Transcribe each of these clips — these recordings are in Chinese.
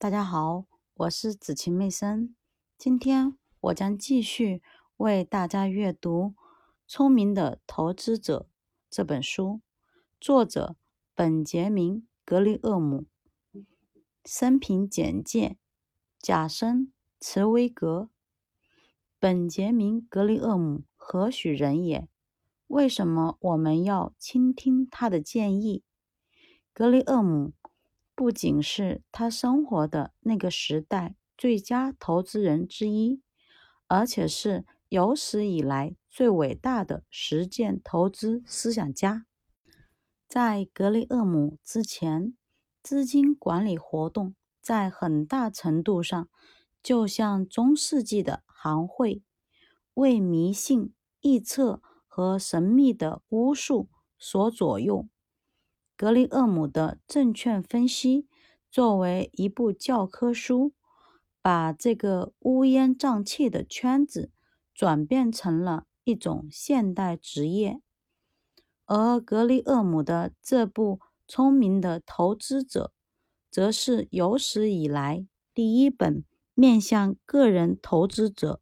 大家好，我是子晴妹生。今天我将继续为大家阅读《聪明的投资者》这本书，作者本杰明·格雷厄姆。生平简介：贾森·茨威格。本杰明·格雷厄姆何许人也？为什么我们要倾听他的建议？格雷厄姆。不仅是他生活的那个时代最佳投资人之一，而且是有史以来最伟大的实践投资思想家。在格雷厄姆之前，资金管理活动在很大程度上就像中世纪的行会，为迷信、臆测和神秘的巫术所左右。格里厄姆的证券分析作为一部教科书，把这个乌烟瘴气的圈子转变成了一种现代职业。而格里厄姆的这部《聪明的投资者》则是有史以来第一本面向个人投资者，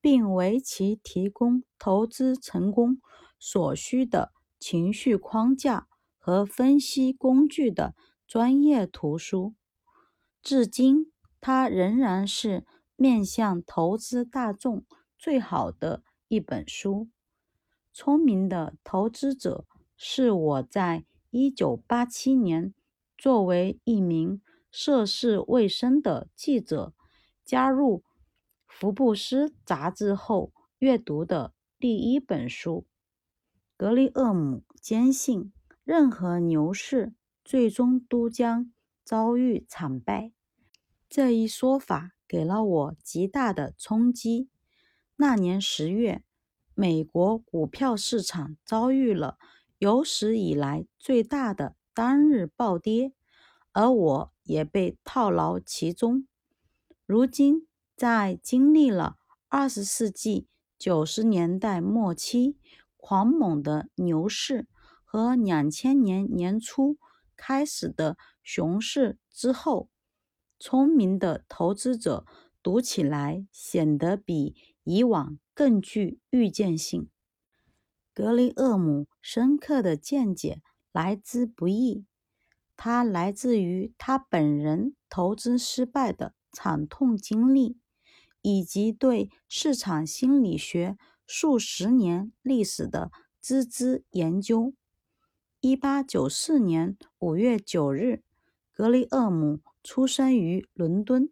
并为其提供投资成功所需的情绪框架。和分析工具的专业图书，至今它仍然是面向投资大众最好的一本书。聪明的投资者是我在一九八七年作为一名涉世未深的记者加入《福布斯》杂志后阅读的第一本书。格里厄姆坚信。任何牛市最终都将遭遇惨败，这一说法给了我极大的冲击。那年十月，美国股票市场遭遇了有史以来最大的单日暴跌，而我也被套牢其中。如今，在经历了二十世纪九十年代末期狂猛的牛市，和两千年年初开始的熊市之后，聪明的投资者读起来显得比以往更具预见性。格雷厄姆深刻的见解来之不易，它来自于他本人投资失败的惨痛经历，以及对市场心理学数十年历史的孜孜研究。一八九四年五月九日，格雷厄姆出生于伦敦，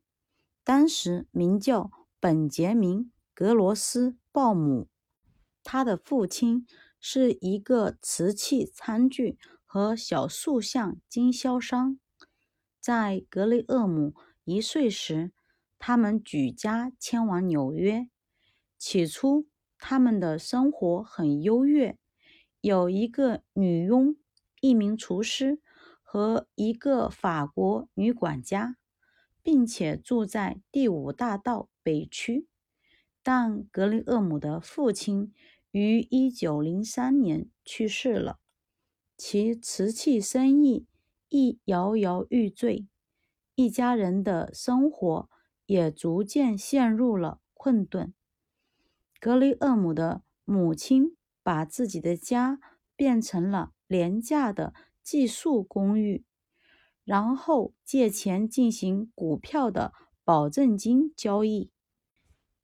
当时名叫本杰明·格罗斯鲍姆。他的父亲是一个瓷器餐具和小塑像经销商。在格雷厄姆一岁时，他们举家迁往纽约。起初，他们的生活很优越。有一个女佣，一名厨师和一个法国女管家，并且住在第五大道北区。但格雷厄姆的父亲于1903年去世了，其瓷器生意亦摇摇欲坠，一家人的生活也逐渐陷入了困顿。格雷厄姆的母亲。把自己的家变成了廉价的寄宿公寓，然后借钱进行股票的保证金交易。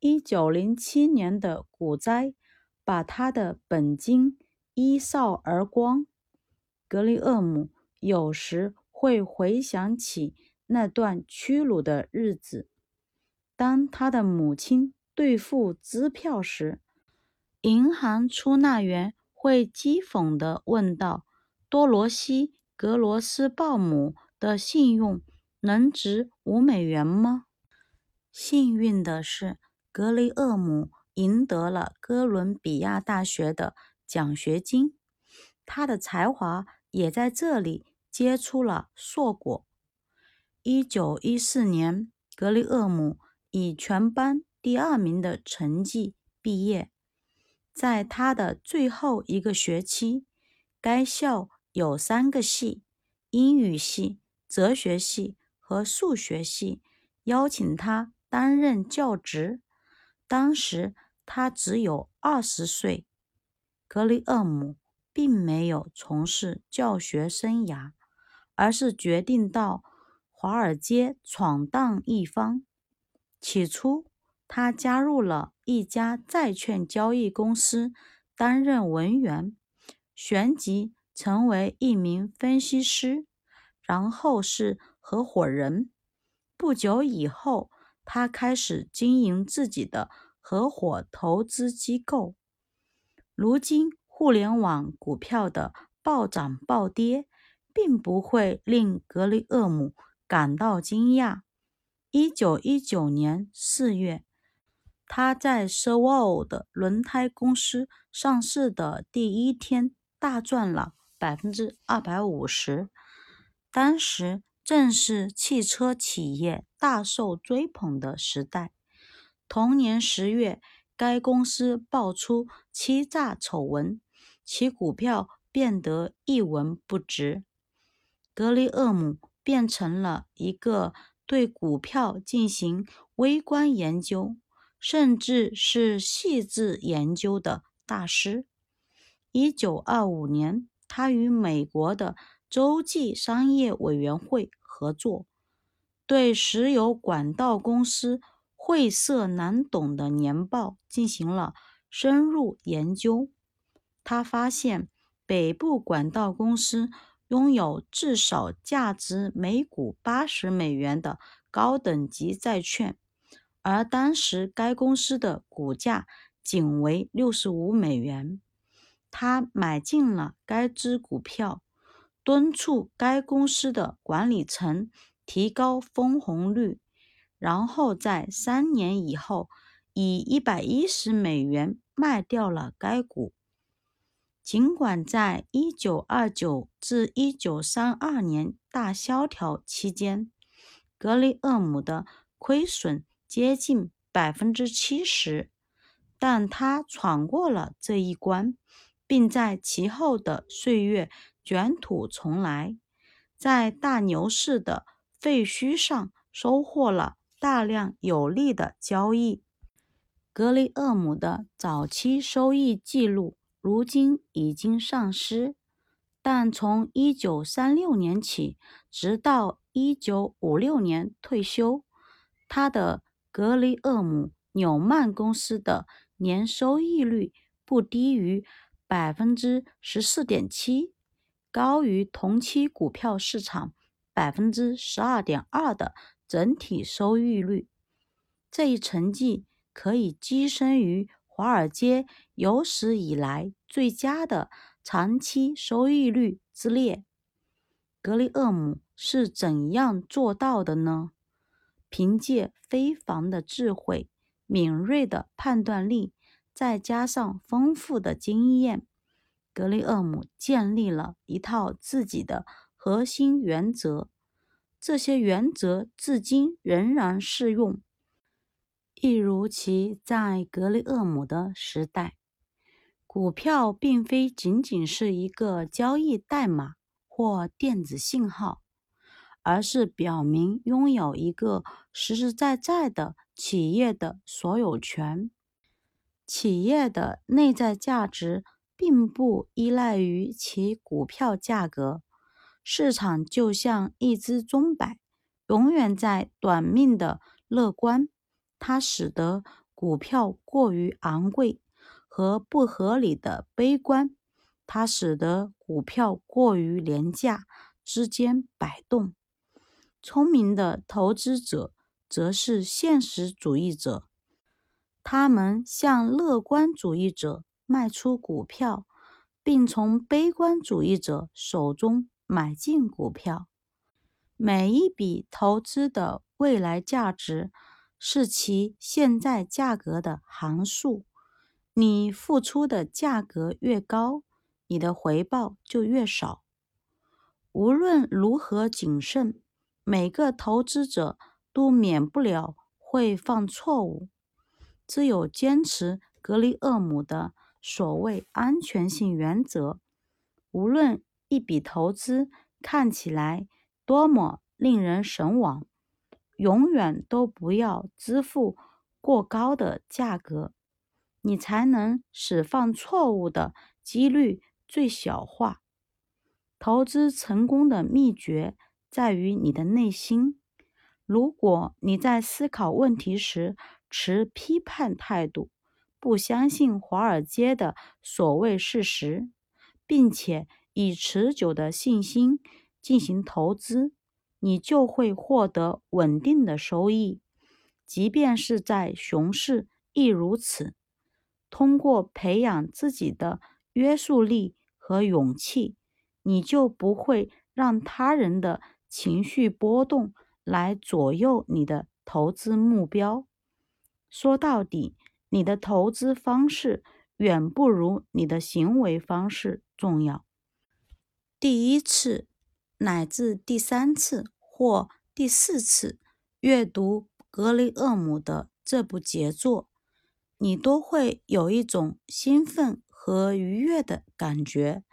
一九零七年的股灾把他的本金一扫而光。格雷厄姆有时会回想起那段屈辱的日子。当他的母亲兑付支票时，银行出纳员会讥讽地问道：“多罗西·格罗斯鲍姆的信用能值五美元吗？”幸运的是，格雷厄姆赢得了哥伦比亚大学的奖学金，他的才华也在这里结出了硕果。一九一四年，格雷厄姆以全班第二名的成绩毕业。在他的最后一个学期，该校有三个系：英语系、哲学系和数学系邀请他担任教职。当时他只有二十岁。格雷厄姆并没有从事教学生涯，而是决定到华尔街闯荡一番。起初，他加入了一家债券交易公司，担任文员，旋即成为一名分析师，然后是合伙人。不久以后，他开始经营自己的合伙投资机构。如今，互联网股票的暴涨暴跌，并不会令格雷厄姆感到惊讶。一九一九年四月，他在 Sword 轮胎公司上市的第一天大赚了百分之二百五十。当时正是汽车企业大受追捧的时代。同年十月。该公司爆出欺诈丑闻，其股票变得一文不值。格雷厄姆变成了一个对股票进行微观研究，甚至是细致研究的大师。一九二五年，他与美国的洲际商业委员会合作，对石油管道公司。晦涩难懂的年报进行了深入研究，他发现北部管道公司拥有至少价值每股八十美元的高等级债券，而当时该公司的股价仅为六十五美元。他买进了该支股票，敦促该公司的管理层提高分红率。然后在三年以后，以一百一十美元卖掉了该股。尽管在一九二九至一九三二年大萧条期间，格雷厄姆的亏损接近百分之七十，但他闯过了这一关，并在其后的岁月卷土重来，在大牛市的废墟上收获了。大量有利的交易。格雷厄姆的早期收益记录如今已经丧失，但从1936年起，直到1956年退休，他的格雷厄姆纽曼公司的年收益率不低于百分之十四点七，高于同期股票市场百分之十二点二的。整体收益率这一成绩可以跻身于华尔街有史以来最佳的长期收益率之列。格雷厄姆是怎样做到的呢？凭借非凡的智慧、敏锐的判断力，再加上丰富的经验，格雷厄姆建立了一套自己的核心原则。这些原则至今仍然适用，一如其在格雷厄姆的时代。股票并非仅仅是一个交易代码或电子信号，而是表明拥有一个实实在在的企业的所有权。企业的内在价值并不依赖于其股票价格。市场就像一只钟摆，永远在短命的乐观。它使得股票过于昂贵和不合理的悲观，它使得股票过于廉价之间摆动。聪明的投资者则是现实主义者，他们向乐观主义者卖出股票，并从悲观主义者手中。买进股票，每一笔投资的未来价值是其现在价格的函数。你付出的价格越高，你的回报就越少。无论如何谨慎，每个投资者都免不了会犯错误。只有坚持格雷厄姆的所谓安全性原则，无论。一笔投资看起来多么令人神往。永远都不要支付过高的价格，你才能使犯错误的几率最小化。投资成功的秘诀在于你的内心。如果你在思考问题时持批判态度，不相信华尔街的所谓事实，并且以持久的信心进行投资，你就会获得稳定的收益。即便是在熊市亦如此。通过培养自己的约束力和勇气，你就不会让他人的情绪波动来左右你的投资目标。说到底。你的投资方式远不如你的行为方式重要。第一次乃至第三次或第四次阅读格雷厄姆的这部杰作，你都会有一种兴奋和愉悦的感觉，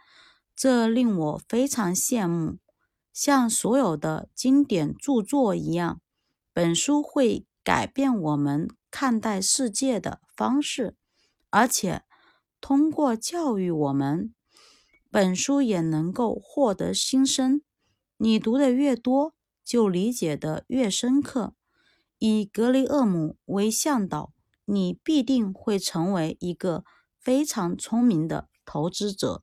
这令我非常羡慕。像所有的经典著作一样，本书会改变我们。看待世界的方式，而且通过教育我们，本书也能够获得新生。你读的越多，就理解的越深刻。以格雷厄姆为向导，你必定会成为一个非常聪明的投资者。